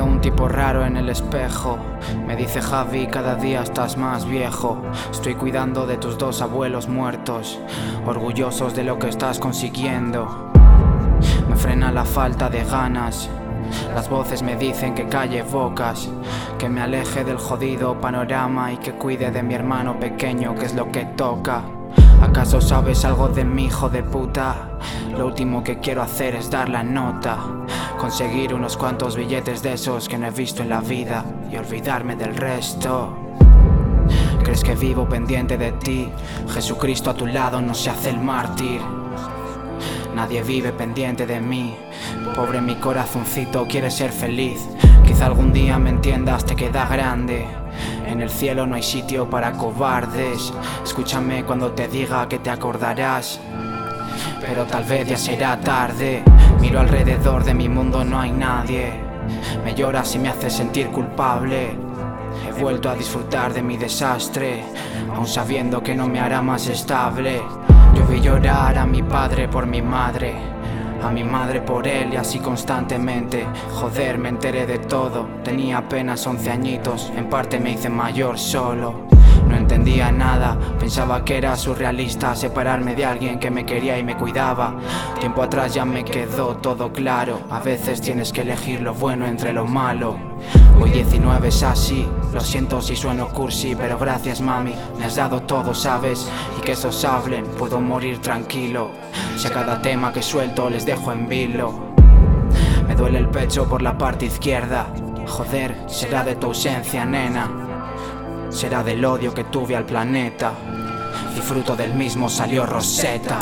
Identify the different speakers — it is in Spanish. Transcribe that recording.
Speaker 1: un tipo raro en el espejo. Me dice Javi, cada día estás más viejo. Estoy cuidando de tus dos abuelos muertos, orgullosos de lo que estás consiguiendo. Me frena la falta de ganas. Las voces me dicen que calle bocas, que me aleje del jodido panorama y que cuide de mi hermano pequeño, que es lo que toca. ¿Acaso sabes algo de mi hijo de puta? Lo último que quiero hacer es dar la nota. Conseguir unos cuantos billetes de esos que no he visto en la vida y olvidarme del resto. ¿Crees que vivo pendiente de ti? Jesucristo a tu lado no se hace el mártir. Nadie vive pendiente de mí. Pobre mi corazoncito quiere ser feliz. Quizá algún día me entiendas, te queda grande. En el cielo no hay sitio para cobardes. Escúchame cuando te diga que te acordarás pero tal vez ya será tarde. Miro alrededor de mi mundo, no hay nadie. Me lloras y me hace sentir culpable. He vuelto a disfrutar de mi desastre, aun sabiendo que no me hará más estable. Yo vi llorar a mi padre por mi madre, a mi madre por él y así constantemente. Joder, me enteré de todo. Tenía apenas 11 añitos, en parte me hice mayor solo. Entendía nada, pensaba que era surrealista separarme de alguien que me quería y me cuidaba. Tiempo atrás ya me quedó todo claro, a veces tienes que elegir lo bueno entre lo malo. Hoy 19 es así, lo siento si sueno cursi, pero gracias mami, me has dado todo, ¿sabes? Y que esos hablen, puedo morir tranquilo. Si a cada tema que suelto les dejo en vilo. Me duele el pecho por la parte izquierda. Joder, será de tu ausencia, nena será del odio que tuve al planeta. Y fruto del mismo salió Rosetta.